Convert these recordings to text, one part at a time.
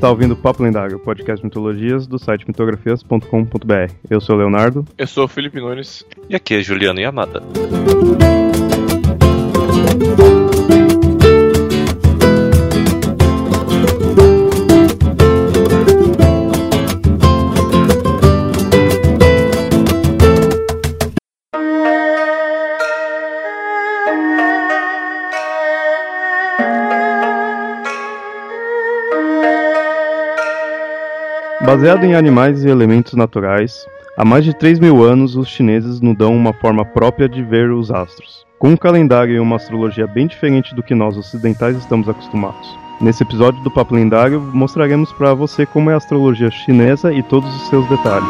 está ouvindo Papo Lendário, podcast de mitologias do site mitografias.com.br. Eu sou o Leonardo. Eu sou o Felipe Nunes. E aqui é Juliano Yamada. Baseado em animais e elementos naturais, há mais de 3 mil anos os chineses nos dão uma forma própria de ver os astros, com um calendário e uma astrologia bem diferente do que nós ocidentais estamos acostumados. Nesse episódio do Papo Lendário, mostraremos para você como é a astrologia chinesa e todos os seus detalhes.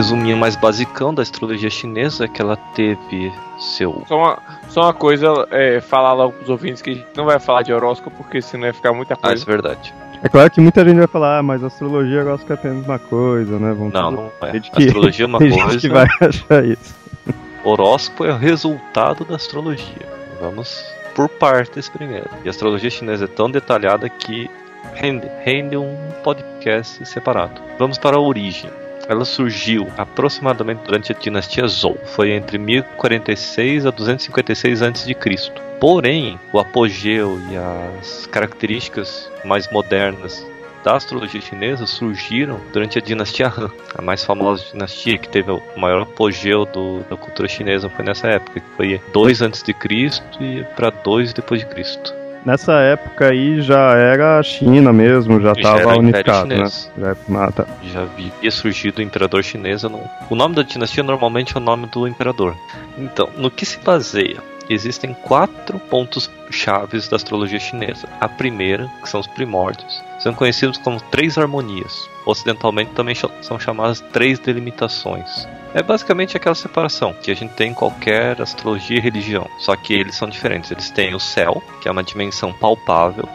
Resuminho mais basicão da astrologia chinesa que ela teve seu. Só uma, só uma coisa, é, falar logo pros ouvintes que a gente não vai falar de horóscopo, porque senão vai ficar muita Ah, isso coisa. é verdade. É claro que muita gente vai falar, ah, mas a astrologia gosta que é apenas uma coisa, né? Vamos Não, não é. Que- Astrologia é uma Tem coisa. gente que vai achar isso. Horóscopo é o resultado da astrologia. Vamos por partes primeiro. E a astrologia chinesa é tão detalhada que rende, rende um podcast separado. Vamos para a origem. Ela surgiu aproximadamente durante a dinastia Zhou. Foi entre 1046 a 256 a.C. Porém, o apogeu e as características mais modernas da astrologia chinesa surgiram durante a dinastia Han, a mais famosa dinastia que teve o maior apogeu do- da cultura chinesa foi nessa época, que foi 2 antes de Cristo e para 2 depois de Cristo. Nessa época aí já era a China mesmo, já estava unificado, né? Já, ah, tá. Já havia surgido o imperador chinês. não- O nome da dinastia normalmente é o nome do imperador. Então, no que se baseia? Existem quatro pontos chaves da astrologia chinesa. A primeira, que são os primórdios, são conhecidos como três harmonias. Ocidentalmente também são chamadas três delimitações. É basicamente aquela separação que a gente tem em qualquer astrologia e religião, só que eles são diferentes. Eles têm o céu, que é uma dimensão palpável,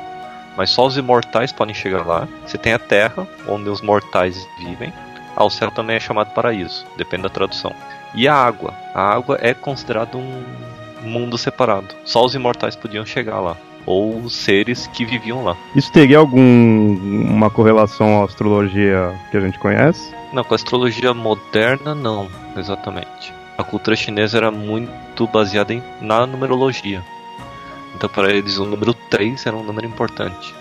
mas só os imortais podem chegar lá. Você tem a terra, onde os mortais vivem. Ah, o céu também é chamado paraíso, depende da tradução. E a água. A água é considerado um mundo separado. Só os imortais podiam chegar lá. Ou os seres que viviam lá. Isso teria alguma correlação à astrologia que a gente conhece? Não, com a astrologia moderna, não, exatamente. A cultura chinesa era muito baseada em, na numerologia. Então, para eles, o número 3 era um número importante.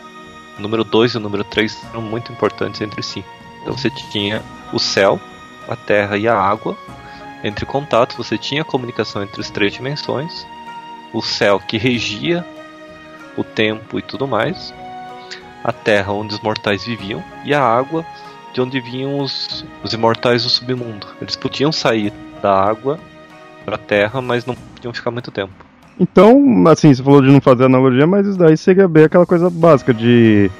O número 2 e o número 3 eram muito importantes entre si. Então, você tinha o céu, a terra e a água. Entre contatos, você tinha comunicação entre as três dimensões. O céu que regia o tempo e tudo mais. A terra, onde os mortais viviam. E a água, de onde vinham os, os imortais do submundo. Eles podiam sair da água para a terra, mas não podiam ficar muito tempo. Então, assim, você falou de não fazer analogia, mas isso daí seria bem aquela coisa básica de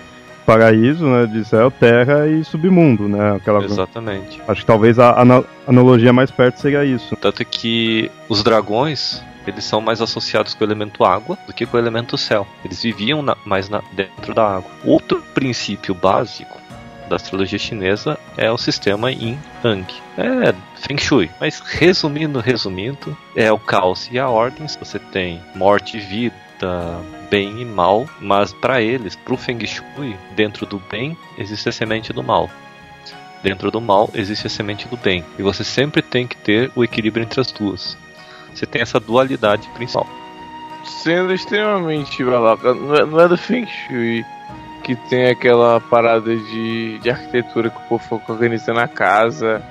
paraíso, né? De céu, terra e submundo, né? Aquela... Exatamente. Acho que talvez a ana- analogia mais perto seria isso. Tanto que os dragões, eles são mais associados com o elemento água do que com o elemento céu. Eles viviam na- mais na- dentro da água. Outro princípio básico da astrologia chinesa é o sistema Yin Yang. É Feng Shui. Mas resumindo, resumindo, é o caos e a ordem. Você tem morte e vida, bem e mal, mas para eles, pro Feng Shui, dentro do bem existe a semente do mal. Dentro do mal existe a semente do bem. E você sempre tem que ter o equilíbrio entre as duas. Você tem essa dualidade principal. Sendo extremamente babaca, não é, não é do Feng Shui que tem aquela parada de, de arquitetura que o povo fica organizando a casa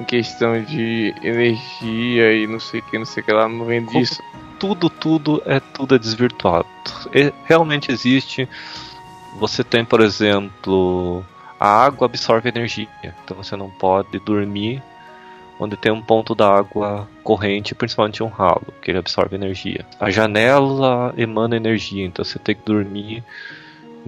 em questão de energia e não sei o que, não sei o que lá, não vem disso. Tudo, tudo é tudo é desvirtuado. E realmente existe. Você tem, por exemplo, a água absorve energia. Então você não pode dormir onde tem um ponto da água corrente, principalmente um ralo, que ele absorve energia. A janela emana energia, então você tem que dormir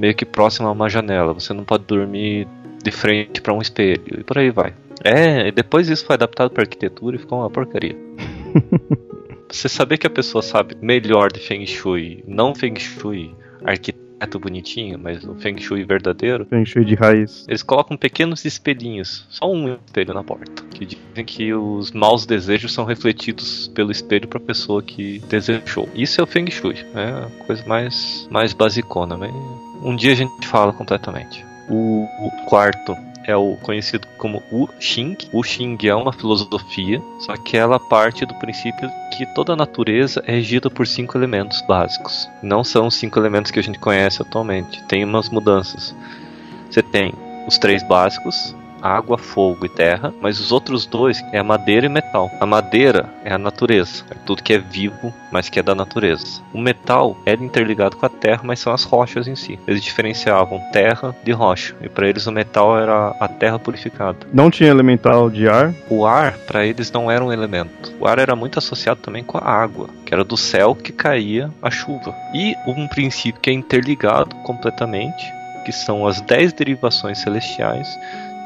meio que próximo a uma janela. Você não pode dormir de frente para um espelho e por aí vai. É, e depois isso foi adaptado para arquitetura e ficou uma porcaria. Você saber que a pessoa sabe melhor de Feng Shui, não Feng Shui, arquitetura reto, bonitinho, mas o Feng Shui verdadeiro, Feng Shui de raiz. eles colocam pequenos espelhinhos, só um espelho na porta, que dizem que os maus desejos são refletidos pelo espelho para a pessoa que desejou. Isso é o Feng Shui, é a coisa mais mais basicona, mas um dia a gente fala completamente. O, o quarto é o conhecido como o Xing. O Xing é uma filosofia, só que ela parte do princípio que toda a natureza é regida por cinco elementos básicos. Não são os cinco elementos que a gente conhece atualmente. Tem umas mudanças. Você tem os três básicos, água, fogo e terra, mas os outros dois é a madeira e metal. A madeira é a natureza, é tudo que é vivo, mas que é da natureza. O metal é interligado com a terra, mas são as rochas em si. Eles diferenciavam terra de rocha, e para eles o metal era a terra purificada. Não tinha elemental de ar. O ar, para eles, não era um elemento. O ar era muito associado também com a água, que era do céu que caía a chuva. E um princípio que é interligado completamente, que são as dez derivações celestiais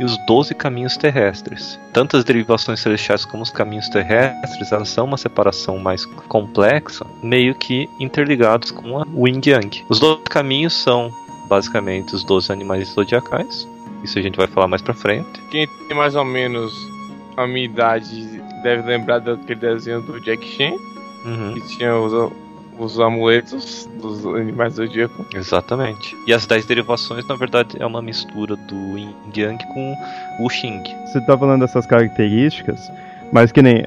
e os 12 caminhos terrestres. Tanto as derivações celestiais como os caminhos terrestres, elas são uma separação mais complexa, meio que interligados com a Yin Yang. Os 12 caminhos são basicamente os 12 animais zodiacais. Isso a gente vai falar mais pra frente. Quem tem mais ou menos a minha idade deve lembrar daquele desenho do Jack Chan, Uhum. que tinha os, os amuletos dos animais do zodíaco. Exatamente. E as 10 derivações, na verdade, é uma mistura do Yin Yang com o Xing. Você tá falando dessas características, mas que nem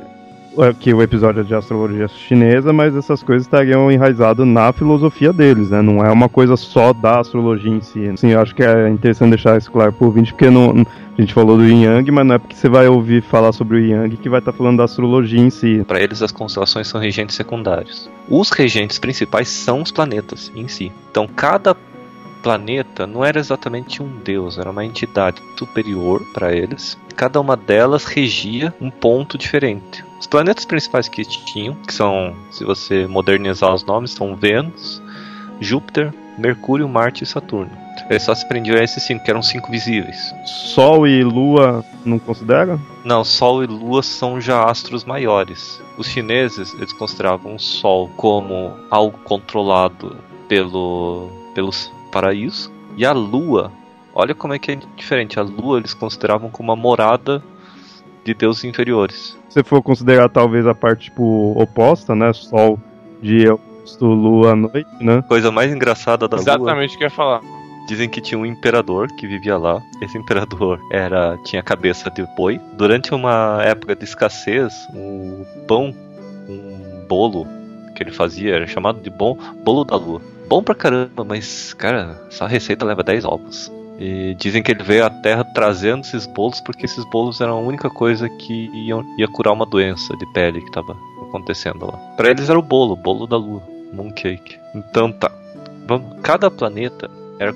aqui o episódio é de astrologia chinesa, mas essas coisas estariam enraizadas na filosofia deles, né? Não é uma coisa só da astrologia em si. Assim, eu acho que é interessante deixar isso claro por ouvinte, porque não, a gente falou do Yin Yang, mas não é porque você vai ouvir falar sobre o Yin Yang que vai estar falando da astrologia em si. Para eles, as constelações são regentes secundários. Os regentes principais são os planetas em si. Então, cada planeta não era exatamente um deus, era uma entidade superior para eles. Cada uma delas regia um ponto diferente. Os planetas principais que tinham, que são, se você modernizar os nomes, são Vênus, Júpiter, Mercúrio, Marte e Saturno. Eles só se prendiam a esses cinco, que eram cinco visíveis. Sol e Lua não considera? Não, Sol e Lua são já astros maiores. Os chineses eles consideravam o Sol como algo controlado pelo pelos paraíso e a Lua, olha como é que é diferente. A Lua eles consideravam como uma morada de deuses inferiores. Se for considerar talvez a parte tipo oposta, né? Sol dia, Lua à noite, né? Coisa mais engraçada da Lua. Exatamente o que eu ia falar. Dizem que tinha um imperador que vivia lá. Esse imperador era tinha cabeça de boi. Durante uma época de escassez, o pão, um bolo que ele fazia era chamado de bom bolo da lua. Bom pra caramba, mas cara, essa receita leva 10 ovos. E dizem que ele veio à Terra trazendo esses bolos porque esses bolos eram a única coisa que ia curar uma doença de pele que estava acontecendo lá. Para eles era o bolo, o bolo da lua, mooncake. Então tá. Vamos, cada planeta era,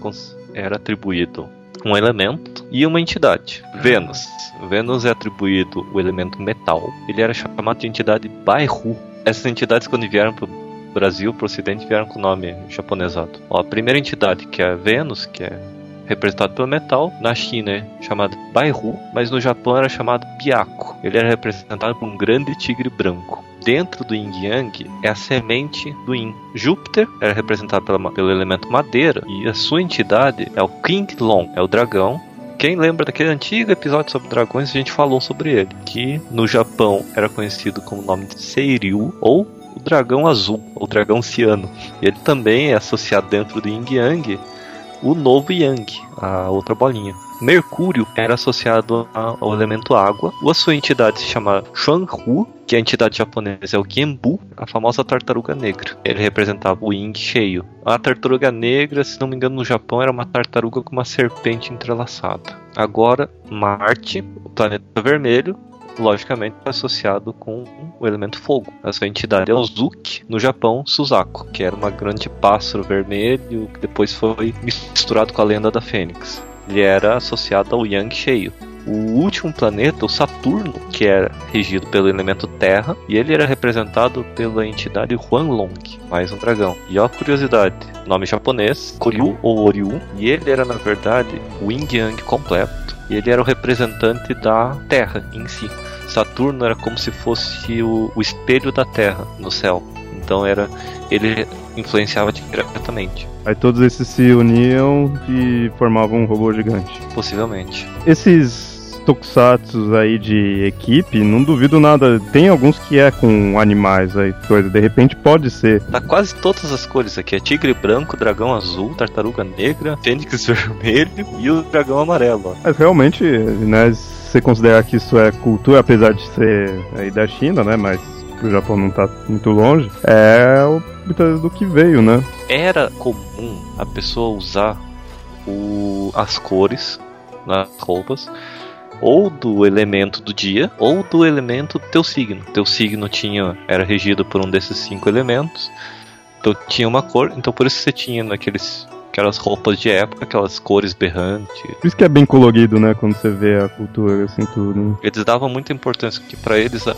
era atribuído um elemento e uma entidade. Vênus. Vênus é atribuído o elemento metal. Ele era chamado de entidade Baihu. Essas entidades, quando vieram para o Brasil, para o Ocidente, vieram com o nome japonesado. Ó, a primeira entidade, que é a Vênus, que é representado pelo metal, na China é chamado Baihu, mas no Japão era chamado Byaku. Ele era representado por um grande tigre branco. Dentro do Yin Yang é a semente do Yin. Júpiter era representado pela- pelo elemento madeira e a sua entidade é o King Long, é o dragão. Quem lembra daquele antigo episódio sobre dragões, a gente falou sobre ele, que no Japão era conhecido como o nome de Seiryu ou dragão azul, ou dragão ciano. Ele também é associado dentro do Yin Yang o novo Yang, a outra bolinha. Mercúrio era associado ao elemento água. A sua entidade se chama Xuanhu, que a entidade japonesa é o Genbu, a famosa tartaruga negra. Ele representava o Yin cheio. A tartaruga negra, se não me engano, no Japão era uma tartaruga com uma serpente entrelaçada. Agora, Marte, o planeta vermelho, logicamente associado com o elemento fogo. A sua entidade é o Zuki, no Japão, Suzaku, que era uma grande pássaro vermelho que depois foi misturado com a lenda da Fênix. Ele era associado ao Yang cheio. O último planeta, o Saturno, que era regido pelo elemento Terra, e ele era representado pela entidade Huanlong, mais um dragão. E ó, curiosidade: nome japonês, Koryu ou Oryu, e ele era na verdade o Yin Yang completo, e ele era o representante da Terra em si. Saturno era como se fosse o, o espelho da Terra no céu. Então era ele influenciava diretamente. Aí todos esses se uniam e formavam um robô gigante. Possivelmente. Esses tokusatsu aí de equipe, não duvido nada. Tem alguns que é com animais aí, coisa. De repente pode ser. Tá quase todas as cores aqui. É tigre branco, dragão azul, tartaruga negra, fênix vermelho e o dragão amarelo. Mas realmente, né, se você considerar que isso é cultura, apesar de ser aí da China, né, mas o Japão não tá muito longe, é o do que veio, né? Era comum a pessoa usar o, as cores nas roupas ou do elemento do dia ou do elemento do teu signo. Teu signo tinha era regido por um desses cinco elementos. Então tinha uma cor, então por isso você tinha naqueles aquelas roupas de época, aquelas cores berrantes. Por isso que é bem colorido, né, quando você vê a cultura assim tudo. Eles davam muita importância que para eles a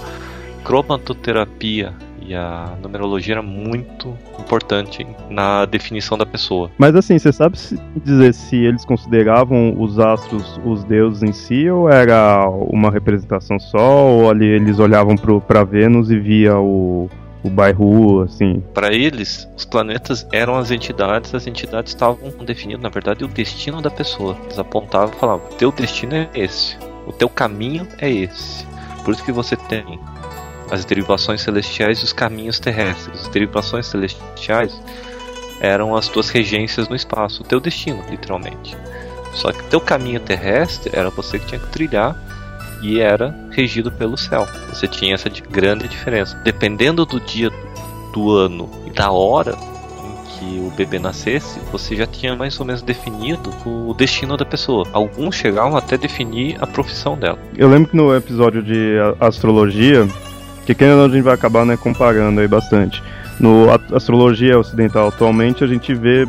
cromatoterapia e a numerologia era muito importante na definição da pessoa. Mas assim, você sabe dizer se eles consideravam os astros os deuses em si ou era uma representação só ou ali eles olhavam para Vênus e via o o bairro, assim. Para eles, os planetas eram as entidades, as entidades estavam definindo, na verdade, o destino da pessoa. Eles apontavam e falavam: teu destino é esse, o teu caminho é esse. Por isso que você tem as derivações celestiais e os caminhos terrestres. As derivações celestiais eram as tuas regências no espaço, o teu destino, literalmente. Só que teu caminho terrestre era você que tinha que trilhar e era regido pelo céu. Você tinha essa grande diferença. Dependendo do dia do ano e da hora em que o bebê nascesse, você já tinha mais ou menos definido o destino da pessoa. Alguns chegavam até definir a profissão dela. Eu lembro que no episódio de astrologia que quem a gente vai acabar né, comparando aí bastante. No astrologia ocidental atualmente a gente vê,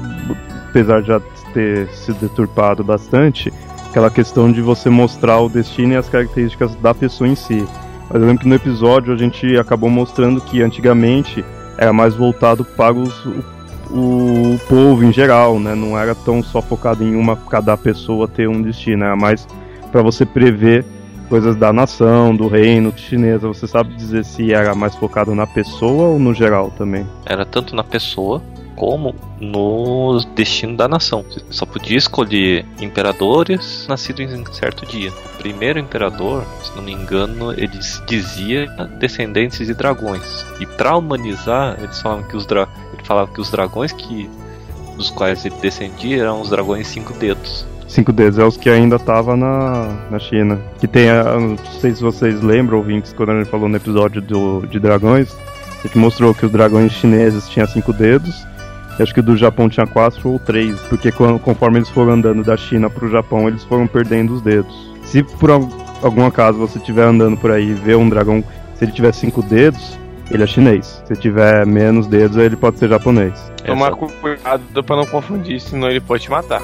apesar de já ter se deturpado bastante, aquela questão de você mostrar o destino e as características da pessoa em si. Mas eu lembro que no episódio a gente acabou mostrando que antigamente era mais voltado para os, o, o, povo em geral, né? Não era tão só focado em uma cada pessoa ter um destino, era mais para você prever coisas da nação, do reino chinesa, você sabe dizer se era mais focado na pessoa ou no geral também? Era tanto na pessoa como no destino da nação. Você só podia escolher imperadores nascidos em certo dia. O primeiro imperador, se não me engano, ele dizia descendentes de dragões. E para humanizar, eles falavam que os dra ele falava que os dragões que dos quais ele descendia eram os dragões cinco dedos cinco dedos é os que ainda tava na, na China. Que tem, a, não sei se vocês lembram, ouvintes, quando a gente falou no episódio do, de dragões, a gente mostrou que os dragões chineses tinham cinco dedos, e acho que do Japão tinha quatro ou três, porque conforme eles foram andando da China pro Japão, eles foram perdendo os dedos. Se por algum acaso você estiver andando por aí e ver um dragão, se ele tiver cinco dedos, ele é chinês. Se tiver menos dedos, ele pode ser japonês. Tomar cuidado para não confundir, senão ele pode te matar.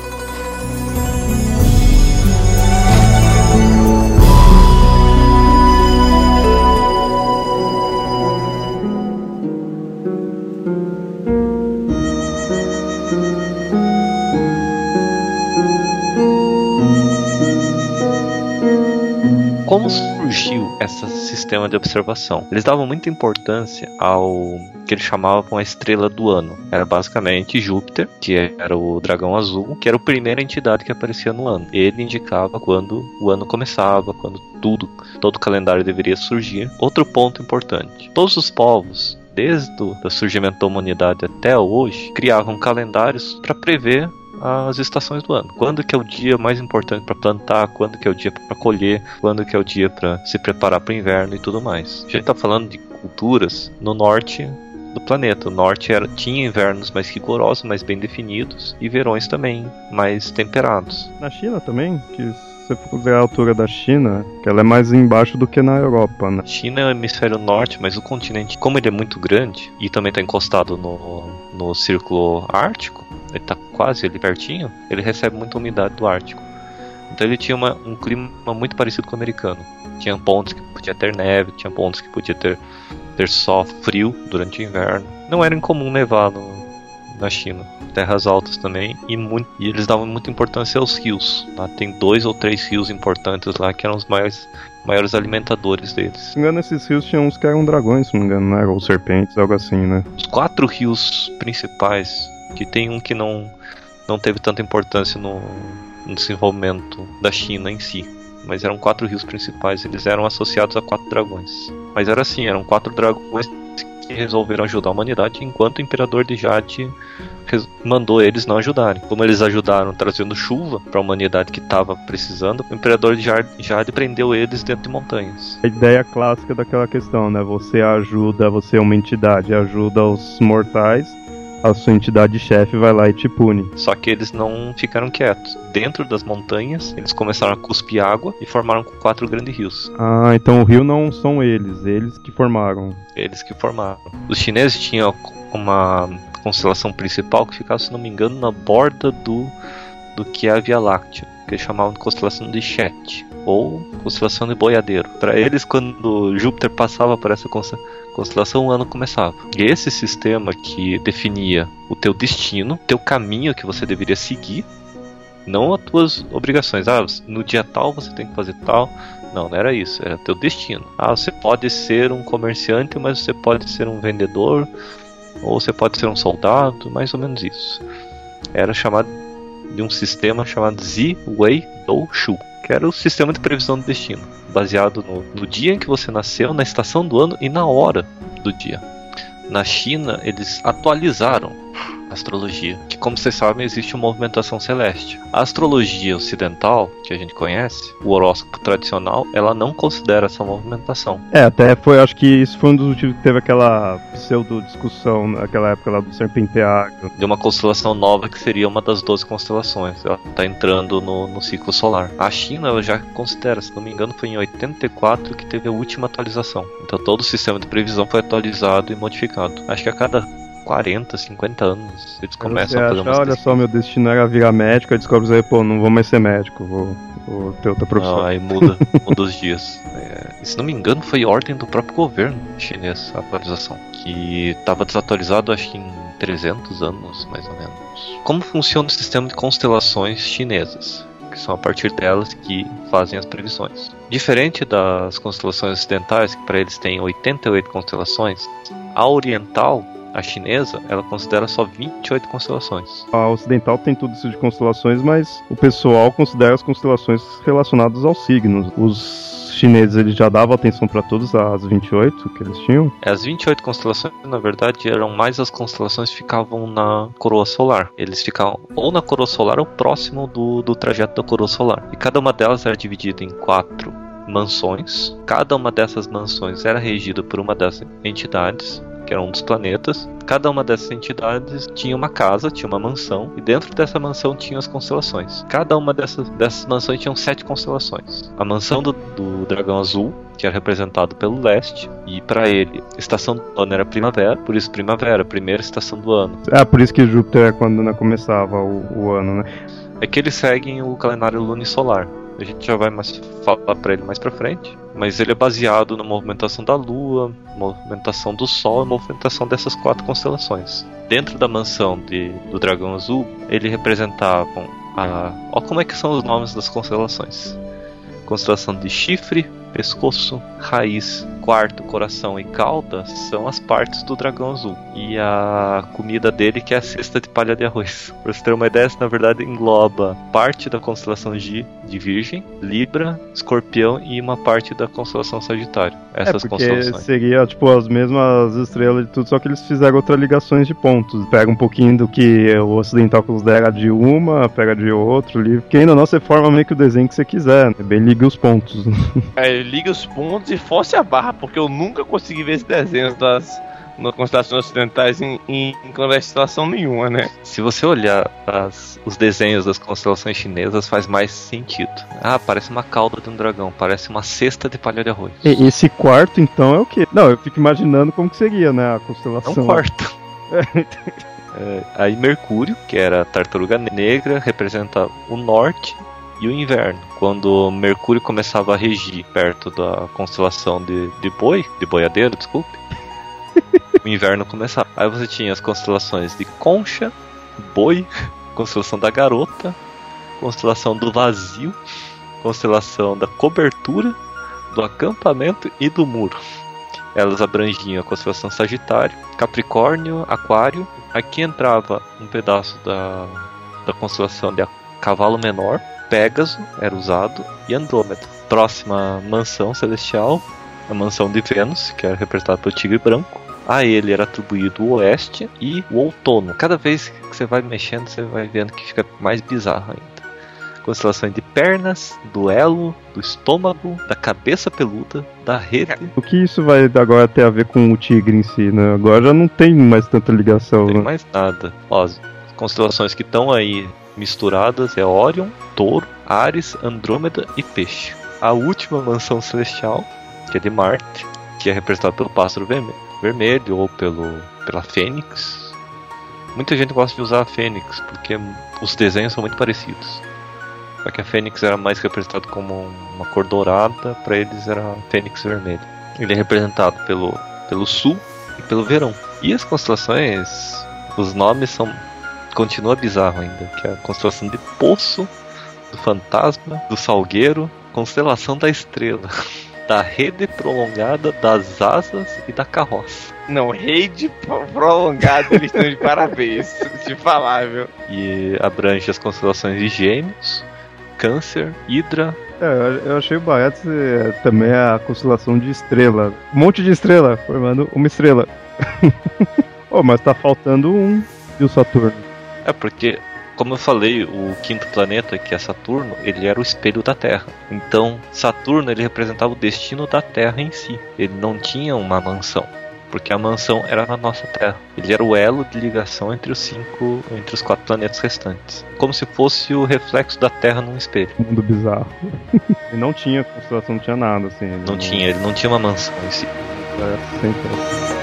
Esse sistema de observação? Eles davam muita importância ao que eles chamavam a estrela do ano. Era basicamente Júpiter, que era o dragão azul, que era a primeira entidade que aparecia no ano. Ele indicava quando o ano começava, quando tudo, todo o calendário deveria surgir. Outro ponto importante: todos os povos desde o surgimento da humanidade até hoje, criavam calendários para prever as estações do ano. Quando que é o dia mais importante para plantar, quando que é o dia para colher, quando que é o dia para se preparar para o inverno e tudo mais. A gente está falando de culturas no norte do planeta. O norte era, tinha invernos mais rigorosos, mais bem definidos, e verões também mais temperados. Na China também, que se você for ver a altura da China, que ela é mais embaixo do que na Europa, né? China é o hemisfério norte, mas o continente, como ele é muito grande e também está encostado no, no círculo ártico, ele está quase ali pertinho, ele recebe muita umidade do Ártico. Então ele tinha uma, um clima muito parecido com o americano. Tinha pontos que podia ter neve, tinha pontos que podia ter, ter só frio durante o inverno. Não era incomum nevar no, na China. Terras altas também, e, muito, e eles davam muita importância aos rios. Lá tem dois ou três rios importantes lá que eram os mais maiores alimentadores deles. Se não me engano, esses rios tinham uns que eram dragões, se não me engano, né? Ou serpentes, algo assim, né? Os quatro rios principais, que tem um que não, não teve tanta importância no, no desenvolvimento da China em si. Mas eram quatro rios principais, eles eram associados a quatro dragões. Mas era assim, eram quatro dragões que resolveram ajudar a humanidade, enquanto o Imperador de Jade mandou eles não ajudarem. Como eles ajudaram trazendo chuva para a humanidade que estava precisando, o Imperador de Jade prendeu eles dentro de montanhas. A ideia clássica daquela questão, né? Você ajuda, você é uma entidade, ajuda os mortais, a sua entidade chefe vai lá e te pune. Só que eles não ficaram quietos. Dentro das montanhas, eles começaram a cuspir água e formaram quatro grandes rios. Ah, então o rio não são eles, eles que formaram. Eles que formaram. Os chineses tinham uma constelação principal que ficava, se não me engano, na borda do, do que é a Via Láctea, que eles chamavam de constelação de Chet ou constelação de Boiadeiro. Para eles, quando Júpiter passava por essa constelação, o ano começava. E esse sistema que definia o teu destino, teu caminho que você deveria seguir, não as tuas obrigações. Ah, no dia tal você tem que fazer tal. Não, não era isso, era teu destino. Ah, você pode ser um comerciante, mas você pode ser um vendedor, ou você pode ser um soldado, mais ou menos isso. Era chamado de um sistema chamado Zi Wei Dou Shu, era o sistema de previsão do destino, baseado no, no dia em que você nasceu, na estação do ano e na hora do dia. Na China, eles atualizaram astrologia, que como vocês sabem existe uma movimentação celeste. A astrologia ocidental, que a gente conhece, o horóscopo tradicional, ela não considera essa movimentação. É, até foi, acho que isso foi um dos motivos que teve aquela pseudo discussão naquela época lá do serpenteário. De uma constelação nova que seria uma das 12 constelações. Ela está entrando no, no ciclo solar. A China ela já considera, se não me engano, foi em 84 que teve a última atualização. Então todo o sistema de previsão foi atualizado e modificado. Acho que a cada 40, 50 anos. Eles começam a fazer acha, Olha só, meu destino era virar médico, aí descobre aí, pô, não vou mais ser médico, vou, vou ter outra profissão. Não, aí muda, muda os dias. É, se não me engano, foi ordem do próprio governo chinês a atualização, que estava desatualizado acho que em 300 anos, mais ou menos. Como funciona o sistema de constelações chinesas? que são a partir delas que fazem as previsões. Diferente das constelações ocidentais, que para eles têm 88 constelações, a oriental a chinesa, ela considera só 28 constelações. A ocidental tem tudo isso de constelações, mas o pessoal considera as constelações relacionadas aos signos. Os chineses eles já davam atenção para todas as 28 que eles tinham? As 28 constelações, na verdade, eram mais as constelações que ficavam na coroa solar. Eles ficavam ou na coroa solar ou próximo do, do trajeto da coroa solar. E cada uma delas era dividida em quatro mansões. Cada uma dessas mansões era regida por uma dessas entidades que era um dos planetas. Cada uma dessas entidades tinha uma casa, tinha uma mansão, e dentro dessa mansão tinha as constelações. Cada uma dessas, dessas mansões tinham sete constelações. A mansão do, do dragão azul, que era representado pelo leste, e para ele, estação do ano era primavera, por isso primavera, primeira estação do ano. É, por isso que Júpiter é quando né, começava o, o ano, né? É que eles seguem o calendário lunisolar. A gente já vai mais falar para ele mais para frente, mas ele é baseado na movimentação da Lua, movimentação do Sol e movimentação dessas quatro constelações. Dentro da mansão de, do Dragão Azul, ele representavam a. Olha como é que são os nomes das constelações: constelação de Chifre, pescoço, raiz, quarto, coração e cauda são as partes do dragão azul. E a comida dele que é a cesta de palha de arroz. Pra você ter uma ideia, isso na verdade engloba parte da constelação G de Virgem, Libra, Escorpião e uma parte da constelação Sagitário. Essas é porque seria tipo as mesmas estrelas de tudo, só que eles fizeram outras ligações de pontos. Pega um pouquinho do que o ocidental considera de uma, pega de outro, livro. Que ainda não você forma meio que o desenho que você quiser, né? Bem liga os pontos. É, liga os pontos e force a barra, porque eu nunca consegui ver esse desenho das nas constelações ocidentais em, em, em constelação nenhuma, né? Se você olhar as, os desenhos das constelações chinesas, faz mais sentido. Ah, parece uma cauda de um dragão, parece uma cesta de palha de arroz. E, esse quarto, então, é o quê? Não, eu fico imaginando como que seria, né, a constelação. É um quarto. é, aí Mercúrio, que era a tartaruga negra, representa o norte e o inverno, quando Mercúrio começava a regir perto da constelação de, de boi, de boiadeiro, desculpe, o inverno começava. Aí você tinha as constelações de Concha, Boi, constelação da Garota, constelação do Vazio, constelação da Cobertura, do acampamento e do muro. Elas abrangiam a constelação Sagitário, Capricórnio, Aquário. Aqui entrava um pedaço da, da constelação de Cavalo Menor, Pégaso era usado e Andrômeda. Próxima mansão celestial, a mansão de Vênus, que era representada pelo Tigre Branco. A ele era atribuído o Oeste e o Outono. Cada vez que você vai mexendo, você vai vendo que fica mais bizarro ainda constelações de pernas, do elo, do estômago, da cabeça peluda, da rede. O que isso vai agora ter a ver com o tigre em si, né? Agora já não tem mais tanta ligação. Não tem né? mais nada. Ó, as constelações que estão aí misturadas é Orion, Touro, Ares, Andrômeda e Peixe. A última mansão celestial, que é de Marte, que é representada pelo pássaro vermelho, ou pelo, pela Fênix. Muita gente gosta de usar a Fênix porque os desenhos são muito parecidos. Só que a Fênix era mais representado como uma cor dourada, para eles era a Fênix vermelha. Ele é representado pelo, pelo sul e pelo verão. E as constelações, os nomes são continua bizarro ainda, que é a constelação de Poço, do Fantasma, do Salgueiro, constelação da Estrela, da rede prolongada, das asas e da carroça. Não, rede prolongada, eles estão de parabéns, te falar, viu? E abrange as constelações de Gêmeos, Câncer, Hidra. É, eu achei o Baetis é, também a constelação de estrela. Um monte de estrela, formando uma estrela. oh, mas tá faltando um. E o Saturno? É porque, como eu falei, o quinto planeta, que é Saturno, ele era o espelho da Terra. Então, Saturno ele representava o destino da Terra em si. Ele não tinha uma mansão porque a mansão era na nossa Terra. Ele era o elo de ligação entre os cinco, entre os quatro planetas restantes, como se fosse o reflexo da Terra num espelho. Mundo bizarro. ele não tinha constelação, não tinha nada assim. Não, não, tinha, ele não tinha uma mansão em si. É, sempre.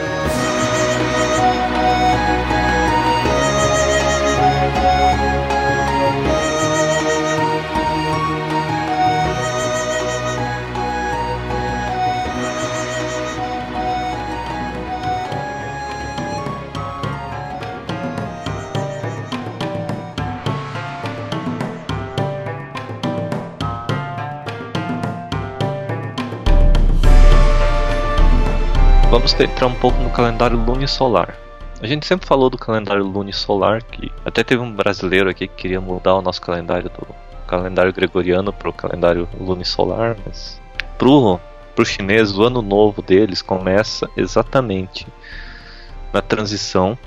Vamos entrar um pouco no calendário lunisolar. A gente sempre falou do calendário lunisolar, que até teve um brasileiro aqui que queria mudar o nosso calendário do calendário gregoriano para o calendário lunisolar, mas pro, pro chinês o ano novo deles começa exatamente na transição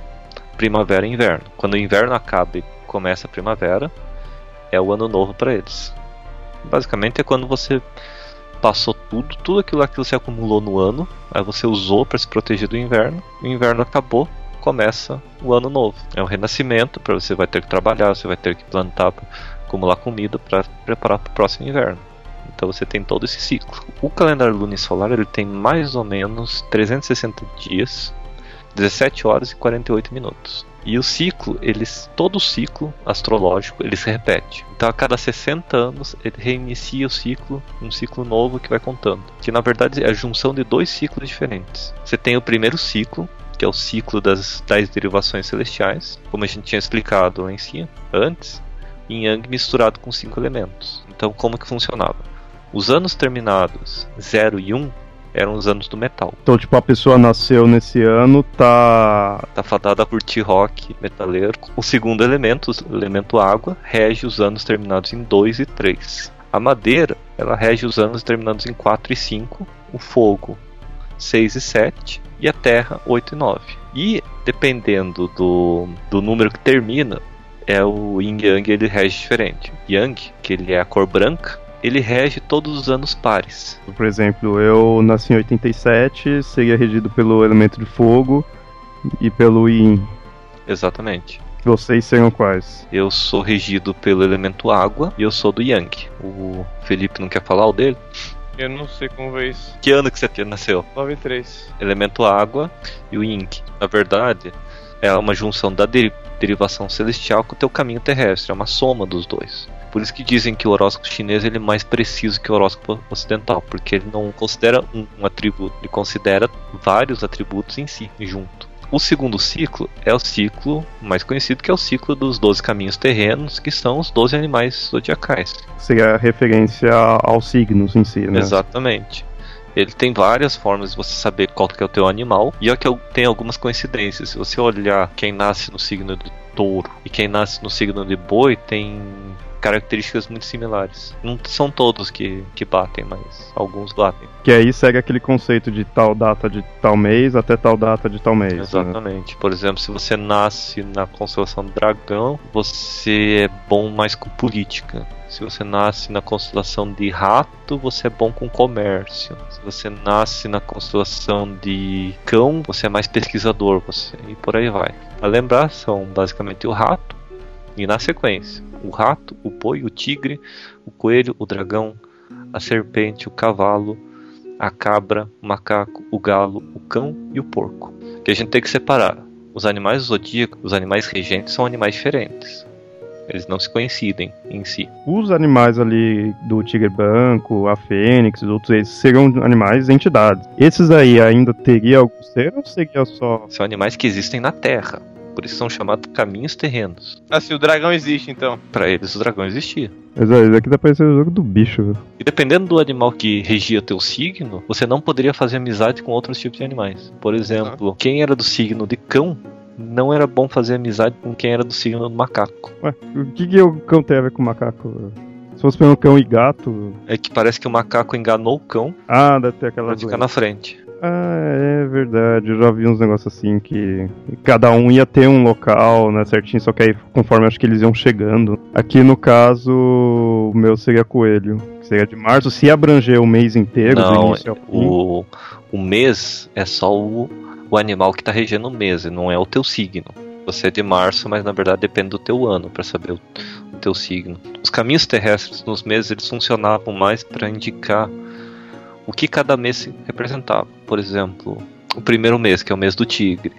primavera e inverno. Quando o inverno acaba e começa a primavera, é o ano novo para eles. Basicamente é quando você passou tudo, tudo aquilo que você acumulou no ano, aí você usou para se proteger do inverno, o inverno acabou, começa o ano novo. É um renascimento, para você vai ter que trabalhar, você vai ter que plantar, acumular comida para preparar para o próximo inverno. Então você tem todo esse ciclo. O calendário lunisolar ele tem mais ou menos 360 dias, 17 horas e 48 minutos. E o ciclo, eles, todo o ciclo astrológico, ele se repete. Então a cada 60 anos ele reinicia o ciclo, um ciclo novo que vai contando. Que na verdade é a junção de dois ciclos diferentes. Você tem o primeiro ciclo, que é o ciclo das, das derivações celestiais, como a gente tinha explicado lá em cima, antes, em Yang misturado com cinco elementos. Então como que funcionava? Os anos terminados 0 e 1 um, eram os anos do metal. Então, tipo, a pessoa nasceu nesse ano, tá. Tá fadada a curtir rock, metaleiro. O segundo elemento, o elemento água, rege os anos terminados em 2 e 3. A madeira, ela rege os anos terminados em 4 e 5. O fogo, 6 e 7. E a terra, 8 e 9. E, dependendo do, do número que termina, é o Yin Yang ele rege diferente. Yang, que ele é a cor branca, ele rege todos os anos pares. Por exemplo, eu nasci em 87, seria regido pelo elemento de fogo e pelo Yin. Exatamente. Vocês seriam quais? Eu sou regido pelo elemento água e eu sou do Yang. O Felipe não quer falar o dele? Eu não sei como é isso. Que ano que você nasceu? 93. Elemento água e o Yin. Na verdade, é uma junção da derivação celestial com o teu caminho terrestre, é uma soma dos dois. Por isso que dizem que o horóscopo chinês ele é mais preciso que o horóscopo ocidental, porque ele não considera um, um atributo, ele considera vários atributos em si, junto. O segundo ciclo é o ciclo mais conhecido, que é o ciclo dos 12 caminhos terrenos, que são os 12 animais zodiacais. Seria referência aos signos em si, né? Exatamente. Ele tem várias formas de você saber qual que é o teu animal. E é que tem algumas coincidências. Se você olhar quem nasce no signo de touro e quem nasce no signo de boi, tem características muito similares. Não são todos que, que batem, mas alguns batem. Que aí segue aquele conceito de tal data de tal mês até tal data de tal mês. Né? Exatamente. Né? Por exemplo, se você nasce na constelação do dragão, você é bom mais com política. Se você nasce na constelação de rato, você é bom com comércio. Se você nasce na constelação de cão, você é mais pesquisador, você e por aí vai. A lembrar são basicamente o rato e na sequência o rato, o boi, o tigre, o coelho, o dragão, a serpente, o cavalo, a cabra, o macaco, o galo, o cão e o porco. Que a gente tem que separar. Os animais zodíacos, os animais regentes são animais diferentes. Eles não se coincidem em si. Os animais ali do tigre branco, a fênix, os outros eles seriam animais entidades. Esses aí ainda teria algum ser ou seria só. São animais que existem na Terra. Por isso são chamados caminhos terrenos. Ah, se o dragão existe, então. Para eles, o dragão existia. Exato, isso aqui dá pra ser o jogo do bicho. E dependendo do animal que regia teu signo, você não poderia fazer amizade com outros tipos de animais. Por exemplo, quem era do signo de cão não era bom fazer amizade com quem era do signo do macaco. Ué, o que, que o cão tem a ver com o macaco? Se fosse pelo cão e gato. É que parece que o macaco enganou o cão. Ah, deve ter aquela. Pra ficar na frente. Ah, é verdade. Eu já vi uns negócios assim que cada um ia ter um local, né, certinho, só que aí conforme acho que eles iam chegando. Aqui no caso, o meu seria coelho. Que seria de março, se abranger o mês inteiro, Não, o, o mês é só o o animal que está regendo o mês, não é o teu signo. Você é de março, mas na verdade depende do teu ano para saber o, o, teu signo. Os caminhos terrestres nos meses eles funcionavam mais para indicar o que cada mês representava. Por exemplo, o primeiro mês, que é o mês do tigre,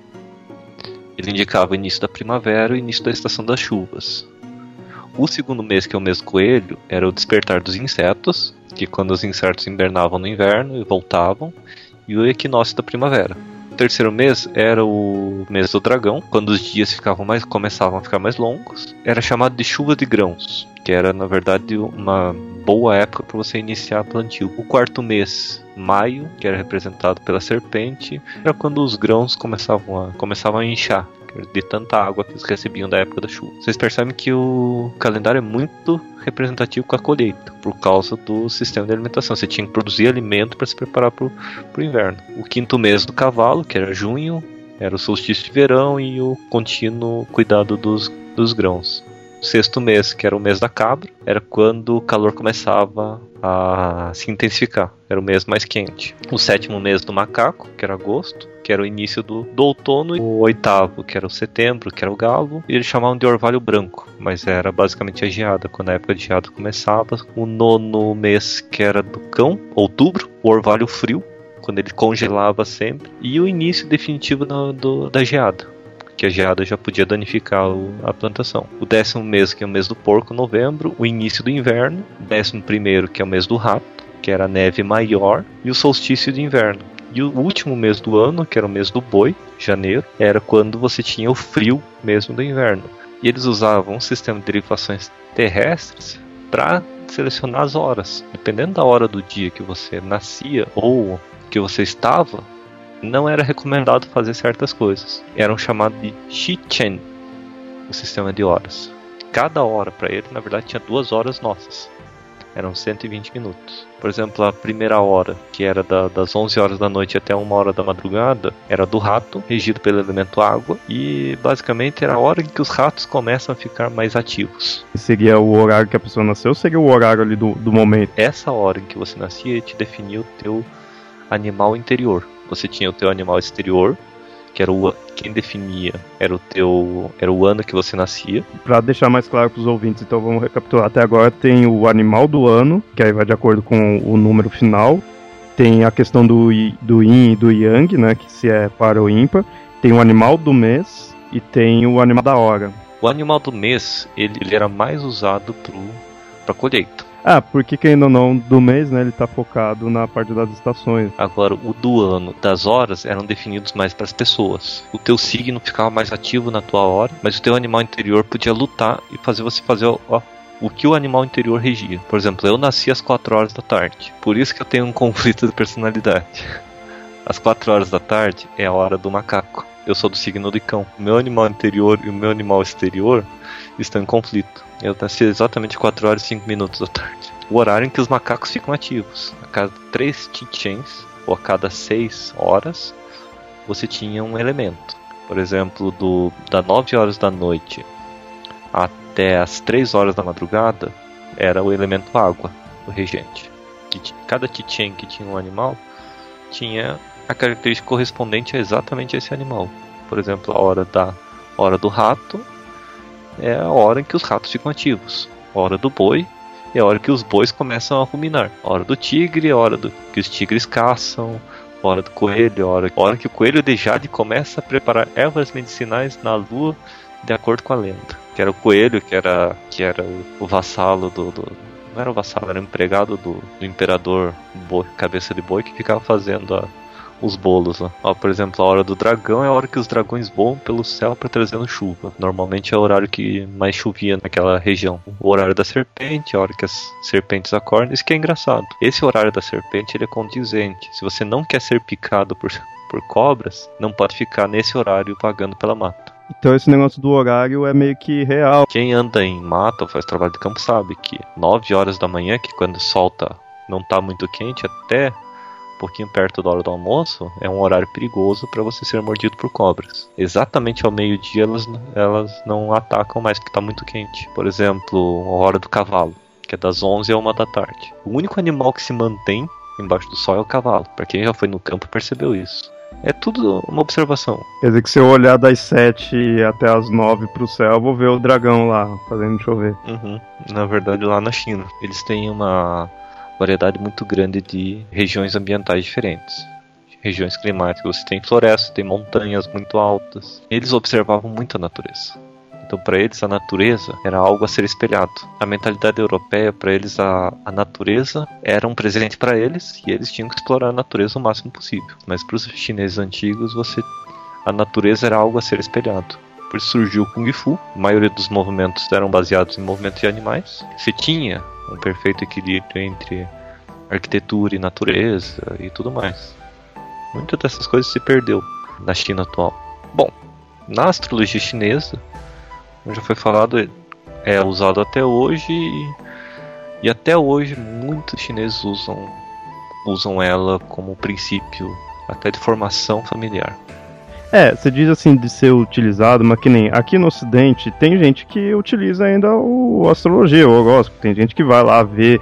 ele indicava o início da primavera e o início da estação das chuvas. O segundo mês, que é o mês coelho, era o despertar dos insetos, que quando os insetos invernavam no inverno e voltavam, e o equinócio da primavera terceiro mês era o mês do dragão, quando os dias ficavam mais começavam a ficar mais longos. Era chamado de chuva de grãos, que era na verdade uma boa época para você iniciar plantio. O quarto mês, maio, que era representado pela serpente, era quando os grãos começavam a, começavam a inchar de tanta água que eles recebiam da época da chuva. Vocês percebem que o calendário é muito representativo com a colheita, por causa do sistema de alimentação. Você tinha que produzir alimento para se preparar para o inverno. O quinto mês do cavalo, que era junho, era o solstício de verão e o contínuo cuidado dos, dos grãos. Sexto mês, que era o mês da cabra, era quando o calor começava a se intensificar. Era o mês mais quente. O sétimo mês do macaco, que era agosto, que era o início do, do outono, e o oitavo, que era o setembro, que era o galo, e eles chamavam de orvalho branco, mas era basicamente a geada, quando a época de geada começava. O nono mês, que era do cão, outubro, o orvalho frio, quando ele congelava sempre, e o início definitivo do, do, da geada, que a geada já podia danificar a plantação. O décimo mês, que é o mês do porco, novembro, o início do inverno, décimo primeiro, que é o mês do rato, que era a neve maior, e o solstício de inverno, e o último mês do ano, que era o mês do boi, janeiro, era quando você tinha o frio mesmo do inverno. E eles usavam um sistema de derivações terrestres para selecionar as horas. Dependendo da hora do dia que você nascia ou que você estava, não era recomendado fazer certas coisas. Eram chamados de Shichen, o sistema de horas. Cada hora para ele, na verdade, tinha duas horas nossas eram 120 minutos. Por exemplo, a primeira hora, que era da, das 11 horas da noite até 1 hora da madrugada, era do rato, regido pelo elemento água, e basicamente era a hora em que os ratos começam a ficar mais ativos. Seria o horário que a pessoa nasceu ou seria o horário ali do, do momento? Essa hora em que você nascia te definia o teu animal interior. Você tinha o teu animal exterior, que era o quem definia era o teu era o ano que você nascia. Para deixar mais claro para os ouvintes, então vamos recapitular. Até agora tem o animal do ano, que aí vai de acordo com o número final. Tem a questão do do yin e do yang, né, que se é para ou ímpar. Tem o animal do mês e tem o animal da hora. O animal do mês, ele, ele era mais usado para colheita. Ah, porque quem ou não, do mês, né, ele tá focado na parte das estações. Agora, o do ano, das horas, eram definidos mais para as pessoas. O teu signo ficava mais ativo na tua hora, mas o teu animal interior podia lutar e fazer você fazer, ó, o que o animal interior regia. Por exemplo, eu nasci às 4 horas da tarde, por isso que eu tenho um conflito de personalidade. Às 4 horas da tarde é a hora do macaco. Eu sou do signo de cão. O meu animal interior e o meu animal exterior estão em conflito. Eu nasci exatamente 4 horas e 5 minutos da tarde. O horário em que os macacos ficam ativos. A cada 3 chichens, ou a cada 6 horas, você tinha um elemento. Por exemplo, do, da 9 horas da noite até as 3 horas da madrugada, era o elemento água, o regente. Cada chichen que tinha um animal tinha a característica correspondente a exatamente esse animal. Por exemplo, a hora da hora do rato é a hora em que os ratos ficam ativos. Hora do boi é a hora que os bois começam a ruminar. Hora do tigre é hora do, que os tigres caçam. Hora do coelho, a hora, hora que o coelho de Jade começa a preparar ervas medicinais na lua, de acordo com a lenda. Que era o coelho, que era, que era o, o vassalo do, do, Não era o vassalo, era o empregado do, do imperador boi, cabeça de boi que ficava fazendo a, os bolos. Né? Ó, por exemplo, a hora do dragão é a hora que os dragões voam pelo céu para trazendo chuva. Normalmente é o horário que mais chovia naquela região. O horário da serpente, a hora que as serpentes acordam. Isso que é engraçado. Esse horário da serpente ele é condizente. Se você não quer ser picado por, por cobras, não pode ficar nesse horário pagando pela mata. Então esse negócio do horário é meio que real. Quem anda em mata ou faz trabalho de campo sabe que 9 horas da manhã, que quando solta não tá muito quente, até pouquinho perto da hora do almoço, é um horário perigoso para você ser mordido por cobras. Exatamente ao meio-dia elas, elas não atacam mais porque está muito quente. Por exemplo, a hora do cavalo, que é das 11 a 1 da tarde. O único animal que se mantém embaixo do sol é o cavalo. Para quem já foi no campo percebeu isso. É tudo uma observação. Quer dizer que se eu olhar das 7 até as 9 pro céu, eu vou ver o dragão lá fazendo chover. Uhum. Na verdade, lá na China. Eles têm uma variedade muito grande de regiões ambientais diferentes. Regiões climáticas, você tem florestas, tem montanhas muito altas. Eles observavam muito a natureza. Então, para eles, a natureza era algo a ser espelhado. A mentalidade europeia, para eles, a, a natureza era um presente para eles e eles tinham que explorar a natureza o máximo possível. Mas para os chineses antigos, você, a natureza era algo a ser espelhado. Por isso surgiu o Kung Fu. A maioria dos movimentos eram baseados em movimentos de animais. Você tinha um perfeito equilíbrio entre arquitetura e natureza e tudo mais. Muitas dessas coisas se perdeu na China atual. Bom, na astrologia chinesa, como já foi falado, é usado até hoje e, até hoje muitos chineses usam usam ela como princípio até de formação familiar. É, você diz assim de ser utilizado, mas que nem aqui no Ocidente tem gente que utiliza ainda o astrologia, o horóscopo. Tem gente que vai lá ver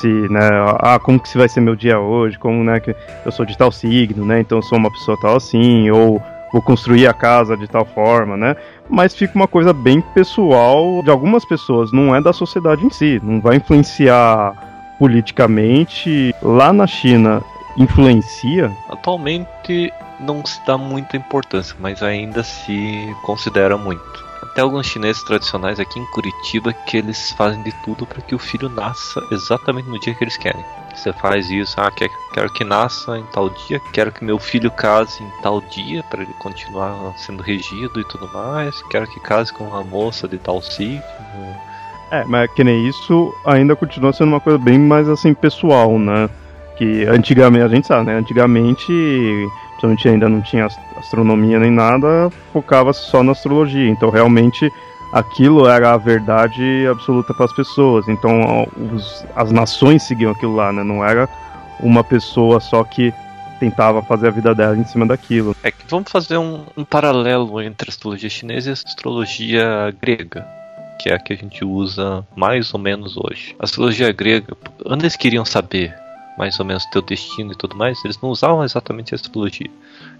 se, né, ah, como que se vai ser meu dia hoje, como, né, que eu sou de tal signo, né, então sou uma pessoa tal assim, ou vou construir a casa de tal forma, né? Mas fica uma coisa bem pessoal de algumas pessoas, não é da sociedade em si, não vai influenciar politicamente. Lá na China, influencia? Atualmente não se dá muita importância, mas ainda se considera muito. Até alguns chineses tradicionais aqui em Curitiba que eles fazem de tudo para que o filho nasça exatamente no dia que eles querem. Você faz isso, ah, quero que nasça em tal dia, quero que meu filho case em tal dia para ele continuar sendo regido e tudo mais, quero que case com uma moça de tal signo. É, mas que nem isso ainda continua sendo uma coisa bem mais assim pessoal, né? Que antigamente, a gente sabe, né? Antigamente principalmente ainda não tinha astronomia nem nada, focava só na astrologia. Então realmente aquilo era a verdade absoluta para as pessoas. Então os, as nações seguiam aquilo lá, né? Não era uma pessoa só que tentava fazer a vida dela em cima daquilo. É que vamos fazer um, um paralelo entre a astrologia chinesa e a astrologia grega que é a que a gente usa mais ou menos hoje. A astrologia grega, eles queriam saber mais ou menos teu destino e tudo mais, eles não usavam exatamente a astrologia.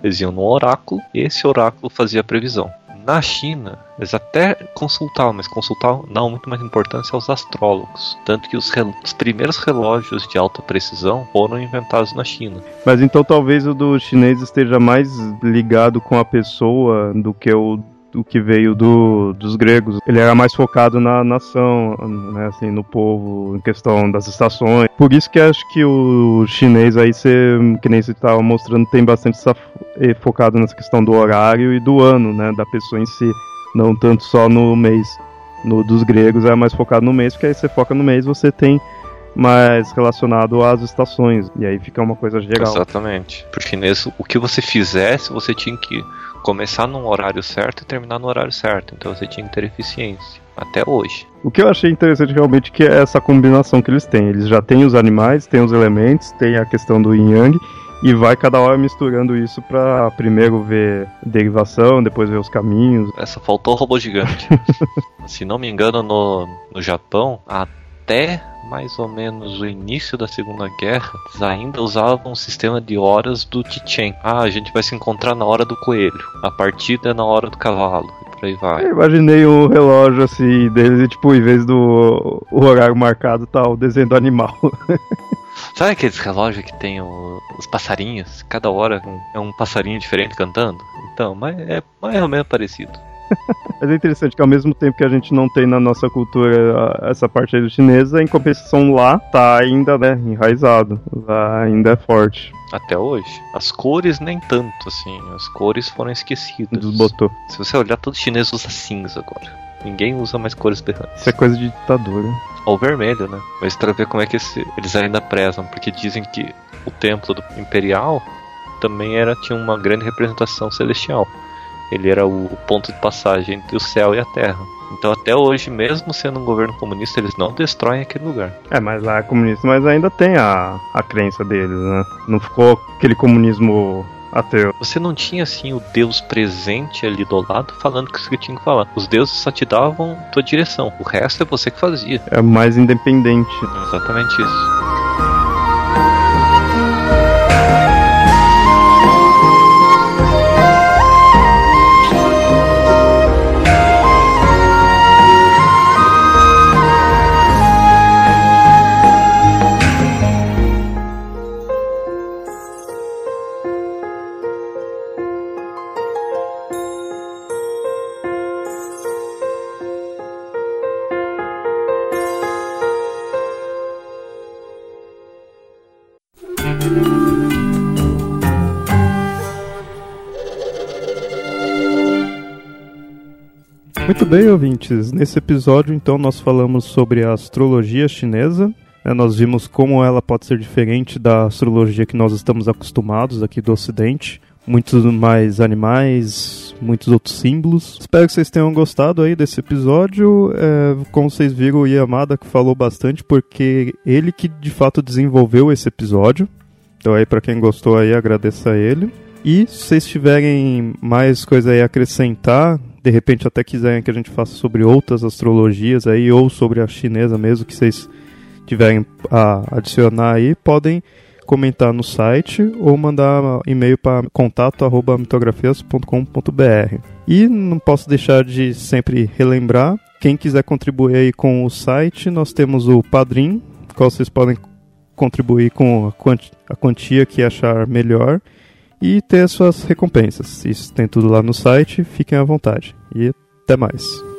Eles iam no oráculo e esse oráculo fazia a previsão. Na China, eles até consultavam, mas consultavam não muito mais importância aos astrólogos. Tanto que os, os, primeiros relógios de alta precisão foram inventados na China. Mas então talvez o do chinês esteja mais ligado com a pessoa do que o o que veio do, dos gregos. Ele era mais focado na nação, né, assim, no povo, em questão das estações. Por isso que acho que o chinês aí, você, que nem você estava mostrando, tem bastante focado nessa questão do horário e do ano, né, da pessoa em si, não tanto só no mês. No dos gregos é mais focado no mês, porque aí você foca no mês, você tem mais relacionado às estações. E aí fica uma coisa geral. Exatamente. Pro chinês, o que você fizesse, você tinha que começar num horário certo e terminar no horário certo. Então você tinha que ter eficiência. Até hoje. O que eu achei interessante realmente que é essa combinação que eles têm. Eles já têm os animais, têm os elementos, tem a questão do yin yang e vai cada hora misturando isso para primeiro ver derivação, depois ver os caminhos. Essa faltou o robô gigante. Se não me engano, no, no Japão, até mais ou menos o início da Segunda Guerra, eles ainda usavam um sistema de horas do Tichen. Ah, a gente vai se encontrar na hora do coelho. A partida é na hora do cavalo. E por aí vai. Eu imaginei um relógio assim deles e tipo, em vez do o horário marcado, tá o desenho do animal. Sabe aqueles relógios que tem o, os passarinhos? Cada hora é um passarinho diferente cantando? Então, mas é mais ou menos parecido. Mas é interessante que ao mesmo tempo que a gente não tem na nossa cultura essa parte aí do chinesa, em compensação lá tá ainda, né, enraizado. Lá ainda é forte. Até hoje. As cores nem tanto, assim. As cores foram esquecidas. Desbotou. Se você olhar, todo chinês usa cinza agora. Ninguém usa mais cores berrantes. Isso é coisa de ditadura. Ou vermelho, né? Mas pra ver como é que esse, eles ainda prezam, porque dizem que o templo do imperial também era tinha uma grande representação celestial. Ele era o ponto de passagem entre o céu e a terra. Então até hoje, mesmo sendo um governo comunista, eles não destroem aquele lugar. É, mas lá é comunista, mas ainda tem a, a crença deles, né? Não ficou aquele comunismo ateu. Você não tinha assim o Deus presente ali do lado falando o que você tinha que falar. Os deuses só te davam tua direção. O resto é você que fazia. É mais independente. Exatamente isso. Muito bem, ouvintes. Nesse episódio, então, nós falamos sobre a astrologia chinesa. Né? Nós vimos como ela pode ser diferente da astrologia que nós estamos acostumados aqui do Ocidente. Muitos mais animais, muitos outros símbolos. Espero que vocês tenham gostado aí desse episódio. É, como vocês viram, o Yamada que falou bastante, porque ele que de fato desenvolveu esse episódio. Então aí, para quem gostou aí, agradeço a ele. E se vocês tiverem mais coisa aí a acrescentar, de repente até quiserem que a gente faça sobre outras astrologias aí, ou sobre a chinesa mesmo, que vocês tiverem a adicionar aí, podem comentar no site ou mandar e-mail para contato@mitografias.com.br. E não posso deixar de sempre relembrar, quem quiser contribuir aí com o site, nós temos o Padrim, qual vocês podem contribuir com a quantia, a quantia que achar melhor e ter as suas recompensas. Isso tem tudo lá no site, fiquem à vontade. E até mais.